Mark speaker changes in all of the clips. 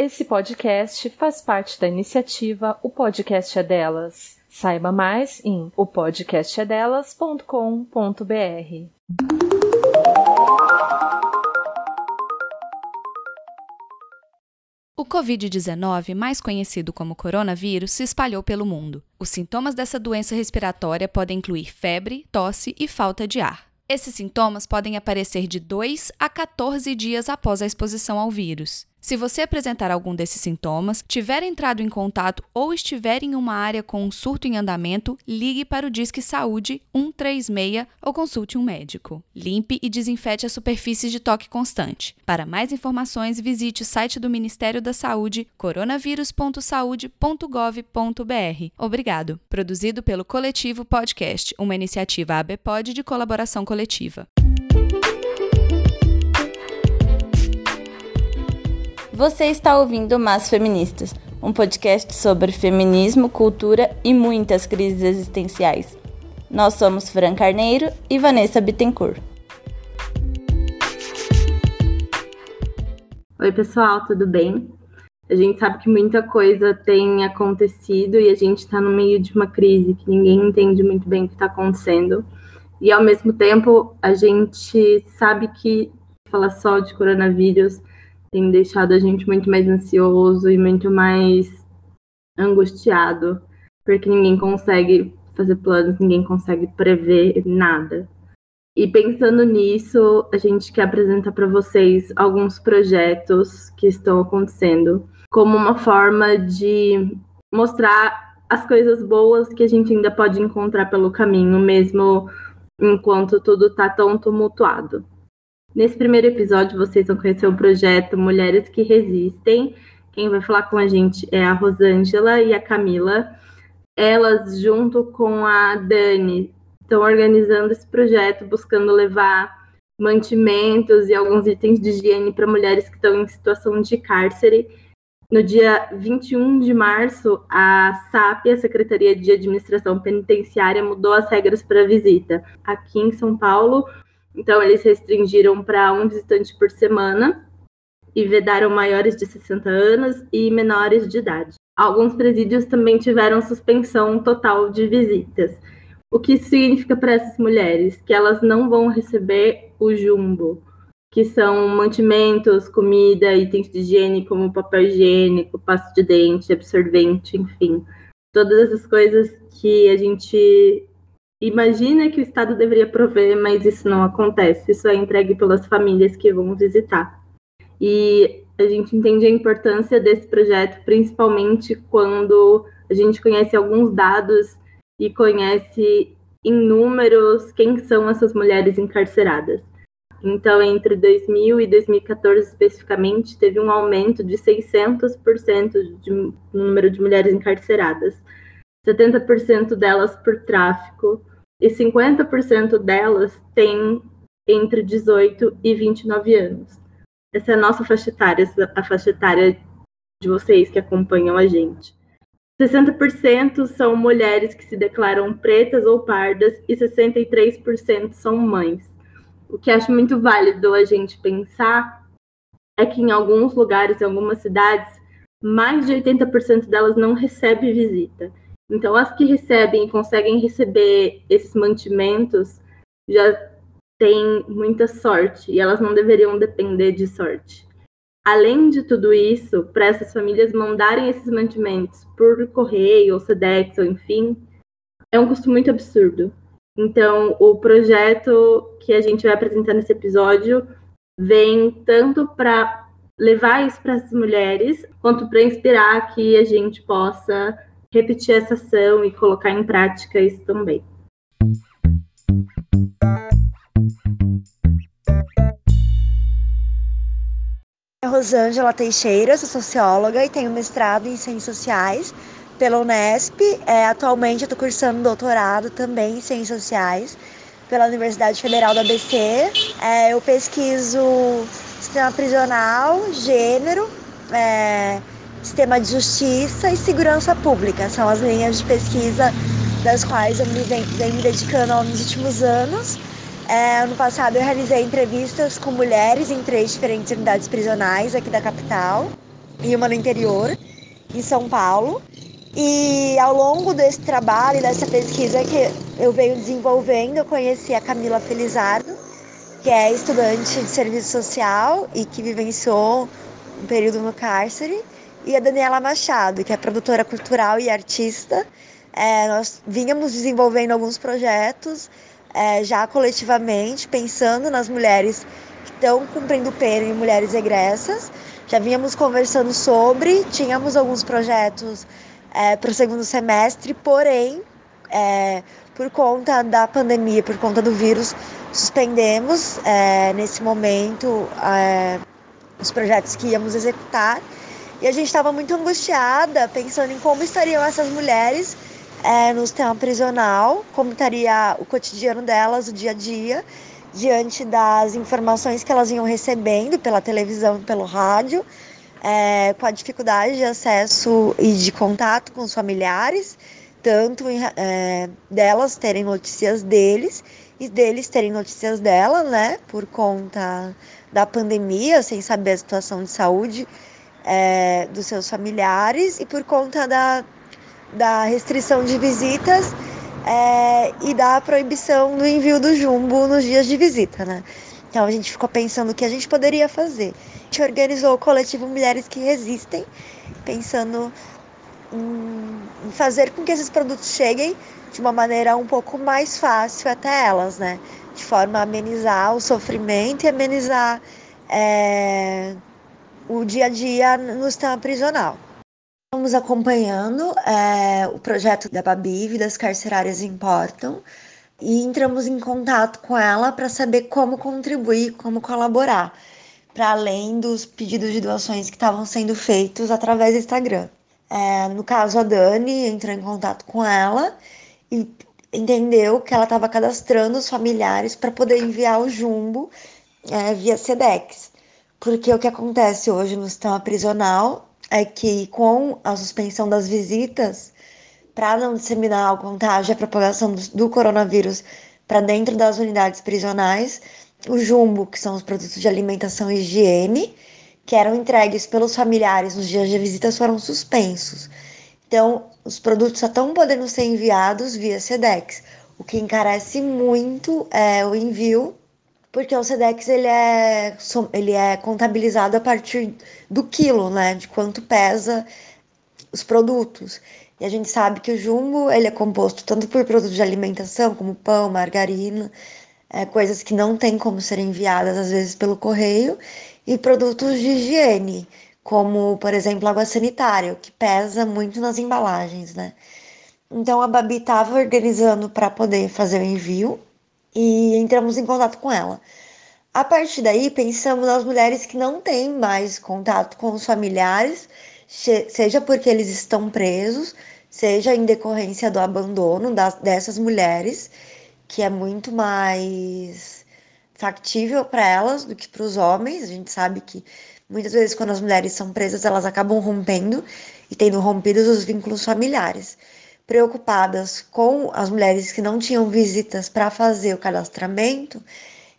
Speaker 1: Esse podcast faz parte da iniciativa O Podcast é Delas. Saiba mais em opodcastedelas.com.br.
Speaker 2: O Covid-19, mais conhecido como coronavírus, se espalhou pelo mundo. Os sintomas dessa doença respiratória podem incluir febre, tosse e falta de ar. Esses sintomas podem aparecer de 2 a 14 dias após a exposição ao vírus. Se você apresentar algum desses sintomas, tiver entrado em contato ou estiver em uma área com um surto em andamento, ligue para o Disque Saúde 136 ou consulte um médico. Limpe e desinfete as superfícies de toque constante. Para mais informações, visite o site do Ministério da Saúde, coronavírus.saude.gov.br. Obrigado. Produzido pelo Coletivo Podcast, uma iniciativa ABPOD de colaboração coletiva.
Speaker 3: Você está ouvindo Mas Feministas, um podcast sobre feminismo, cultura e muitas crises existenciais. Nós somos Fran Carneiro e Vanessa Bittencourt.
Speaker 4: Oi, pessoal, tudo bem? A gente sabe que muita coisa tem acontecido e a gente está no meio de uma crise que ninguém entende muito bem o que está acontecendo. E ao mesmo tempo, a gente sabe que falar só de coronavírus tem deixado a gente muito mais ansioso e muito mais angustiado, porque ninguém consegue fazer planos, ninguém consegue prever nada. E pensando nisso, a gente quer apresentar para vocês alguns projetos que estão acontecendo, como uma forma de mostrar as coisas boas que a gente ainda pode encontrar pelo caminho, mesmo enquanto tudo está tão tumultuado. Nesse primeiro episódio, vocês vão conhecer o projeto Mulheres que Resistem. Quem vai falar com a gente é a Rosângela e a Camila. Elas, junto com a Dani, estão organizando esse projeto, buscando levar mantimentos e alguns itens de higiene para mulheres que estão em situação de cárcere. No dia 21 de março, a SAP, a Secretaria de Administração Penitenciária, mudou as regras para visita. Aqui em São Paulo, então, eles restringiram para um visitante por semana e vedaram maiores de 60 anos e menores de idade. Alguns presídios também tiveram suspensão total de visitas. O que isso significa para essas mulheres? Que elas não vão receber o jumbo, que são mantimentos, comida, itens de higiene como papel higiênico, pasta de dente, absorvente, enfim. Todas essas coisas que a gente imagina que o Estado deveria prover, mas isso não acontece. Isso é entregue pelas famílias que vão visitar. E a gente entende a importância desse projeto, principalmente quando a gente conhece alguns dados e conhece em números quem são essas mulheres encarceradas. Então, entre 2000 e 2014 especificamente, teve um aumento de 600% de, no número de mulheres encarceradas. 70% delas por tráfico, e 50% delas têm entre 18 e 29 anos. Essa é a nossa faixa etária, a faixa etária de vocês que acompanham a gente. 60% são mulheres que se declaram pretas ou pardas e 63% são mães. O que acho muito válido a gente pensar é que em alguns lugares, em algumas cidades, mais de 80% delas não recebe visita. Então, as que recebem e conseguem receber esses mantimentos já têm muita sorte e elas não deveriam depender de sorte. Além de tudo isso, para essas famílias mandarem esses mantimentos por correio ou SEDEX ou enfim, é um custo muito absurdo. Então, o projeto que a gente vai apresentar nesse episódio vem tanto para levar isso para as mulheres, quanto para inspirar que a gente possa repetir essa ação e colocar em prática isso também.
Speaker 5: Rosângela Teixeira, sou socióloga e tenho mestrado em Ciências Sociais pela Unesp. É, atualmente estou cursando doutorado também em Ciências Sociais pela Universidade Federal da ABC. É, eu pesquiso sistema prisional, gênero, é, sistema de justiça e segurança pública. São as linhas de pesquisa das quais eu me venho, me dedicando nos últimos anos. É, ano passado eu realizei entrevistas com mulheres em três diferentes unidades prisionais aqui da capital. e uma no interior, em São Paulo. E ao longo desse trabalho, dessa pesquisa que eu venho desenvolvendo, eu conheci a Camila Felizardo, que é estudante de serviço social e que vivenciou um período no cárcere, e a Daniela Machado, que é produtora cultural e artista. É, nós vínhamos desenvolvendo alguns projetos é, já coletivamente, pensando nas mulheres que estão cumprindo pena e mulheres egressas. Já vínhamos conversando sobre, tínhamos alguns projetos é, para o segundo semestre, porém, é, por conta da pandemia, por conta do vírus, suspendemos é, nesse momento é, os projetos que íamos executar. E a gente estava muito angustiada, pensando em como estariam essas mulheres é, no sistema prisional, como estaria o cotidiano delas, o dia a dia, diante das informações que elas iam recebendo pela televisão, pelo rádio, é, com a dificuldade de acesso e de contato com os familiares, tanto é, delas terem notícias deles e deles terem notícias dela, né, por conta da pandemia, sem saber a situação de saúde é, dos seus familiares e por conta da, da restrição de visitas é, e da proibição do envio do jumbo nos dias de visita, né? Então a gente ficou pensando o que a gente poderia fazer. A gente organizou o coletivo Mulheres que Resistem, pensando em fazer com que esses produtos cheguem de uma maneira um pouco mais fácil até elas, né? De forma a amenizar o sofrimento e amenizar é, o dia a dia no sistema prisional. Estamos acompanhando é, o projeto da Babi, Vidas Carcerárias Importam, e entramos em contato com ela para saber como contribuir, como colaborar, para além dos pedidos de doações que estavam sendo feitos através do Instagram. É, no caso, a Dani entrou em contato com ela e entendeu que ela estava cadastrando os familiares para poder enviar o jumbo é, via SEDEX. Porque o que acontece hoje no sistema prisional é que, com a suspensão das visitas, para não disseminar o contágio e a propagação do, do coronavírus para dentro das unidades prisionais, o jumbo, que são os produtos de alimentação e higiene, que eram entregues pelos familiares nos dias de visitas, foram suspensos. Então, os produtos só estão podendo ser enviados via SEDEX, o que encarece muito é, o envio, porque o SEDEX ele é, ele é contabilizado a partir do quilo, né, de quanto pesa os produtos. E a gente sabe que o jumbo ele é composto tanto por produtos de alimentação, como pão, margarina, é, coisas que não tem como serem enviadas às vezes pelo correio, e produtos de higiene, como, por exemplo, água sanitária, que pesa muito nas embalagens, né? Então a Babi estava organizando para poder fazer o envio e entramos em contato com ela. A partir daí, pensamos nas mulheres que não têm mais contato com os familiares, seja porque eles estão presos, seja em decorrência do abandono das, dessas mulheres, que é muito mais factível para elas do que para os homens. A gente sabe que Muitas vezes, quando as mulheres são presas, elas acabam rompendo e tendo rompidos os vínculos familiares. Preocupadas com as mulheres que não tinham visitas para fazer o cadastramento,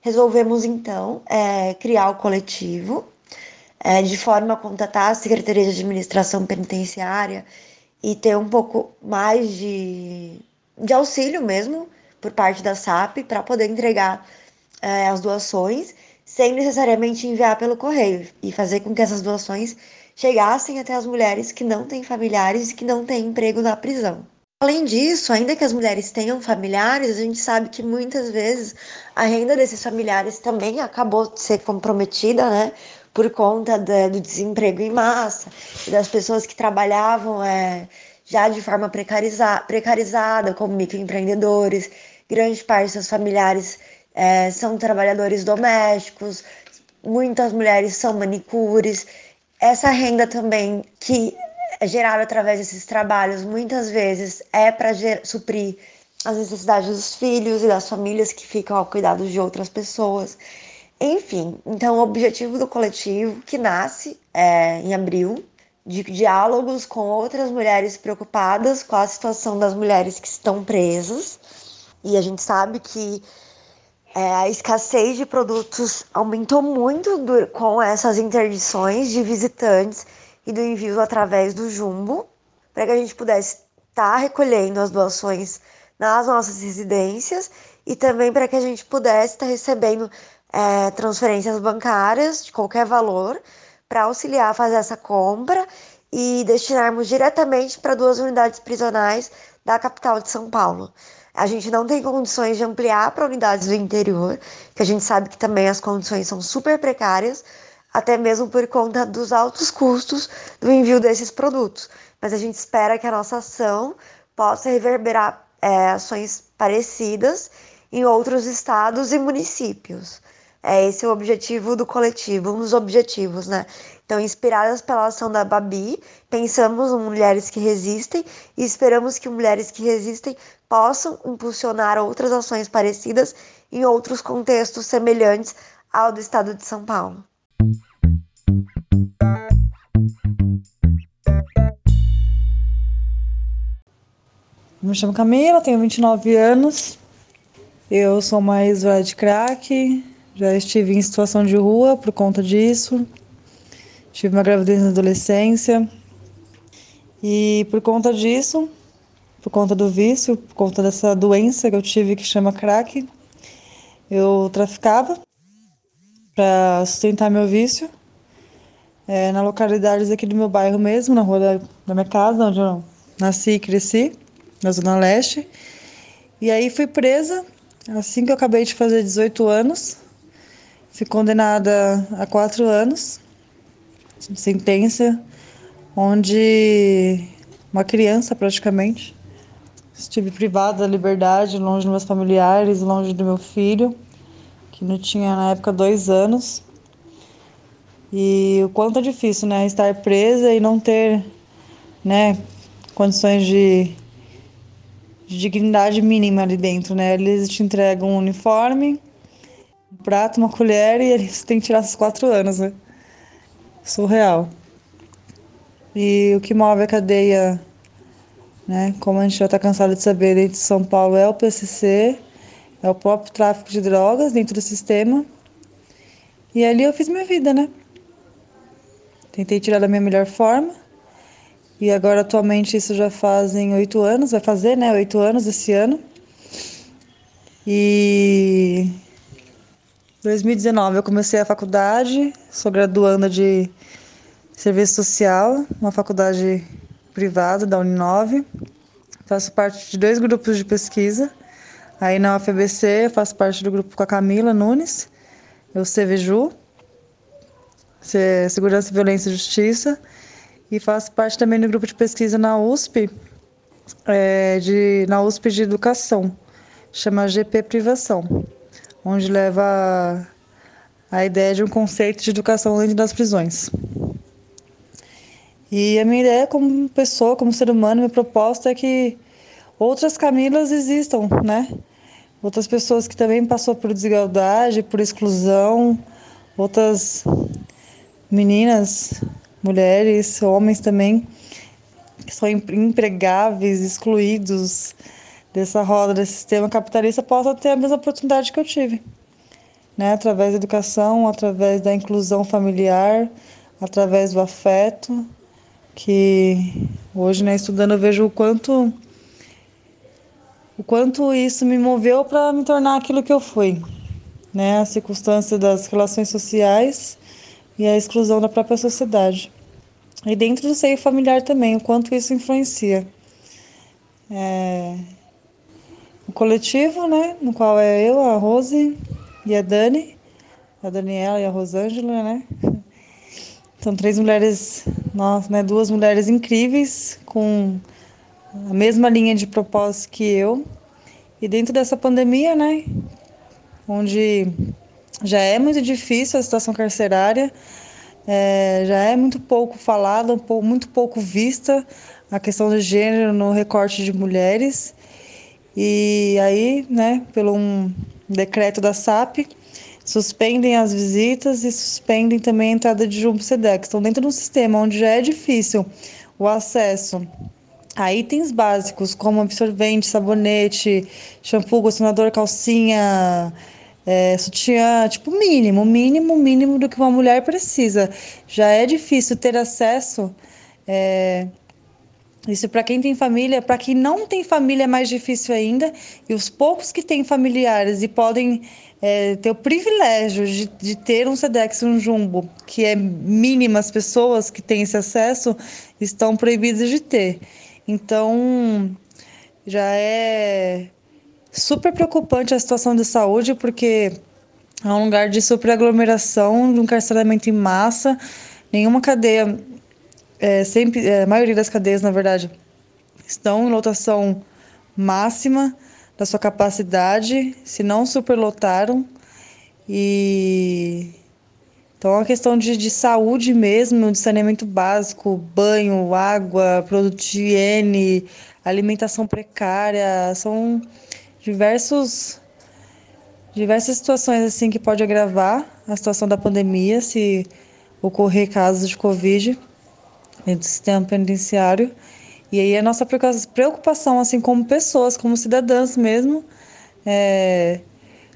Speaker 5: resolvemos então é, criar o coletivo é, de forma a contatar a Secretaria de Administração Penitenciária e ter um pouco mais de, de auxílio mesmo por parte da SAP para poder entregar é, as doações sem necessariamente enviar pelo correio e fazer com que essas doações chegassem até as mulheres que não têm familiares e que não têm emprego na prisão. Além disso, ainda que as mulheres tenham familiares, a gente sabe que muitas vezes a renda desses familiares também acabou de ser comprometida, né? Por conta do desemprego em massa das pessoas que trabalhavam é, já de forma precariza, precarizada, como microempreendedores. Grande parte dos seus familiares é, são trabalhadores domésticos, muitas mulheres são manicures. Essa renda também que é gerada através desses trabalhos, muitas vezes é para suprir as necessidades dos filhos e das famílias que ficam ao cuidado de outras pessoas. Enfim, então o objetivo do coletivo, que nasce é, em abril, de diálogos com outras mulheres preocupadas com a situação das mulheres que estão presas. E a gente sabe que é, a escassez de produtos aumentou muito com essas interdições de visitantes e do envio através do Jumbo, para que a gente pudesse estar tá recolhendo as doações nas nossas residências e também para que a gente pudesse estar tá recebendo é, transferências bancárias de qualquer valor para auxiliar a fazer essa compra e destinarmos diretamente para duas unidades prisionais da capital de São Paulo. A gente não tem condições de ampliar para unidades do interior, que a gente sabe que também as condições são super precárias, até mesmo por conta dos altos custos do envio desses produtos. Mas a gente espera que a nossa ação possa reverberar é, ações parecidas em outros estados e municípios. É esse o objetivo do coletivo, um dos objetivos, né? Então, inspiradas pela ação da Babi, pensamos em mulheres que resistem e esperamos que mulheres que resistem possam impulsionar outras ações parecidas em outros contextos semelhantes ao do estado de São Paulo.
Speaker 6: Me chamo Camila, tenho 29 anos. Eu sou mais usuária de crack, já estive em situação de rua por conta disso. Tive uma gravidez na adolescência. E por conta disso, por conta do vício, por conta dessa doença que eu tive que chama crack, eu traficava para sustentar meu vício. É, na localidade aqui do meu bairro mesmo, na rua da, da minha casa, onde eu nasci e cresci, na Zona Leste. E aí fui presa assim que eu acabei de fazer 18 anos. Fui condenada a quatro anos, sentença, onde uma criança praticamente. Estive privada da liberdade, longe dos meus familiares, longe do meu filho, que não tinha na época dois anos. E o quanto é difícil, né? Estar presa e não ter, né, condições de, de dignidade mínima ali dentro, né? Eles te entregam um uniforme, um prato, uma colher e eles têm que tirar esses quatro anos, né? Surreal. E o que move a cadeia, né, como a gente já está cansado de saber, dentro de São Paulo é o PCC, é o próprio tráfico de drogas dentro do sistema. E ali eu fiz minha vida, né? Tentei tirar da minha melhor forma. E agora, atualmente, isso já fazem oito anos, vai fazer, né? Oito anos esse ano. E 2019 eu comecei a faculdade, sou graduanda de serviço social, uma faculdade privada da Uninove. Faço parte de dois grupos de pesquisa. Aí na UFBC eu faço parte do grupo com a Camila Nunes, eu CVJU, Segurança, Violência e Justiça, e faço parte também do grupo de pesquisa na USP, é, de, na USP de Educação, chama GP Privação onde leva a ideia de um conceito de educação dentro das prisões. E a minha ideia como pessoa, como ser humano, minha proposta é que outras Camilas existam, né? Outras pessoas que também passou por desigualdade, por exclusão, outras meninas, mulheres, homens também, que são empregáveis, excluídos, dessa roda, desse sistema capitalista, possa ter a mesma oportunidade que eu tive. Né? Através da educação, através da inclusão familiar, através do afeto, que hoje, né, estudando, eu vejo o quanto o quanto isso me moveu para me tornar aquilo que eu fui, né? A circunstância das relações sociais e a exclusão da própria sociedade. E dentro do seio familiar também, o quanto isso influencia. É, o coletivo, né, no qual é eu, a Rose e a Dani, a Daniela e a Rosângela, né? São três mulheres, nós, né, duas mulheres incríveis com a mesma linha de propósito que eu. E dentro dessa pandemia, né, onde já é muito difícil a situação carcerária, é, já é muito pouco falada, muito pouco vista a questão do gênero no recorte de mulheres. E aí, né, pelo um decreto da SAP, suspendem as visitas e suspendem também a entrada de Jumbo Sedex. Estão dentro de um sistema onde já é difícil o acesso a itens básicos como absorvente, sabonete, shampoo, condicionador, calcinha, é, sutiã, tipo, mínimo, mínimo, mínimo do que uma mulher precisa. Já é difícil ter acesso. É, isso para quem tem família, para quem não tem família é mais difícil ainda. E os poucos que têm familiares e podem é, ter o privilégio de, de, ter um Sedex, um Jumbo, que é mínimas pessoas que têm esse acesso, estão proibidas de ter. Então, já é super preocupante a situação de saúde, porque é um lugar de superaglomeração, de um carceramento em massa. Nenhuma cadeia, é, sempre, é, a maioria das cadeias, na verdade, estão em lotação máxima da sua capacidade, se não superlotaram. E então, é uma questão de, de saúde mesmo, de saneamento básico, banho, água, produto de higiene, alimentação precária, são diversos diversas situações assim que pode agravar a situação da pandemia se ocorrer casos de covid dentro do sistema penitenciário. E aí a nossa preocupação assim como pessoas como cidadãs mesmo é,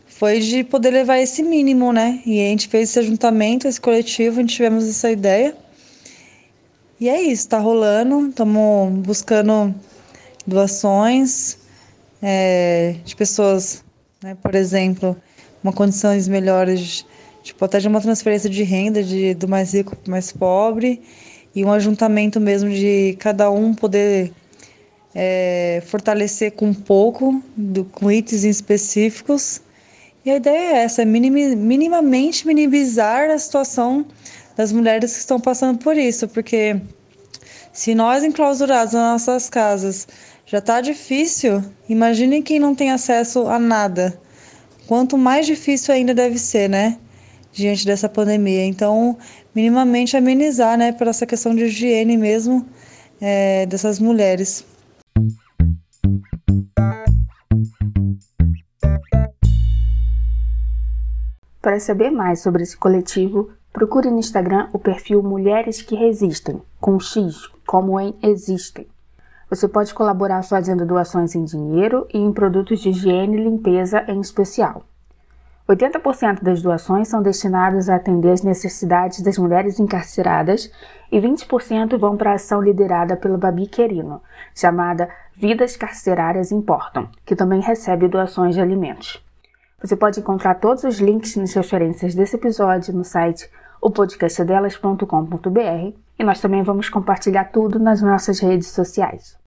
Speaker 6: foi de poder levar esse mínimo né? E a gente fez esse ajuntamento esse coletivo a gente tivemos essa ideia. E é isso está rolando estamos buscando doações é, de pessoas, né, por exemplo, uma condições melhores, tipo até de uma transferência de renda de, do mais rico para o mais pobre e um ajuntamento mesmo de cada um poder é, fortalecer com pouco, do, com itens específicos. E a ideia é essa, é minimamente minimizar a situação das mulheres que estão passando por isso, porque se nós enclausurados nas nossas casas já está difícil. Imagine quem não tem acesso a nada. Quanto mais difícil ainda deve ser, né? Diante dessa pandemia. Então, minimamente amenizar, né? Por essa questão de higiene mesmo é, dessas mulheres.
Speaker 7: Para saber mais sobre esse coletivo, procure no Instagram o perfil Mulheres que Resistem, com X, como em Existem. Você pode colaborar fazendo doações em dinheiro e em produtos de higiene e limpeza em especial. 80% das doações são destinadas a atender as necessidades das mulheres encarceradas e 20% vão para a ação liderada pelo Babi Querino, chamada Vidas Carcerárias Importam, que também recebe doações de alimentos. Você pode encontrar todos os links nas referências desse episódio no site opodcastadelas.com.br e nós também vamos compartilhar tudo nas nossas redes sociais.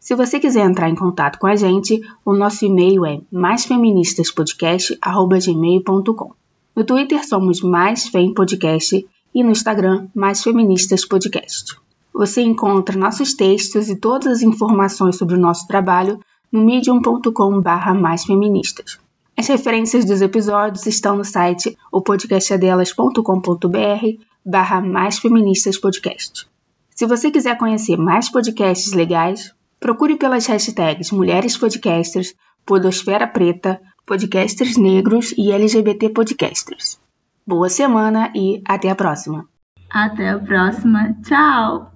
Speaker 7: Se você quiser entrar em contato com a gente, o nosso e-mail é maisfeministaspodcast@gmail.com. No Twitter somos Mais Fem Podcast e no Instagram Mais Feministas Podcast. Você encontra nossos textos e todas as informações sobre o nosso trabalho no medium.com/maisfeministas. As referências dos episódios estão no site opodcastadelas.com.br barra mais feministas podcast. Se você quiser conhecer mais podcasts legais, procure pelas hashtags Mulheres Podcasters, Podosfera Preta, Podcasters Negros e LGBT Podcasters. Boa semana e até a próxima.
Speaker 3: Até a próxima. Tchau!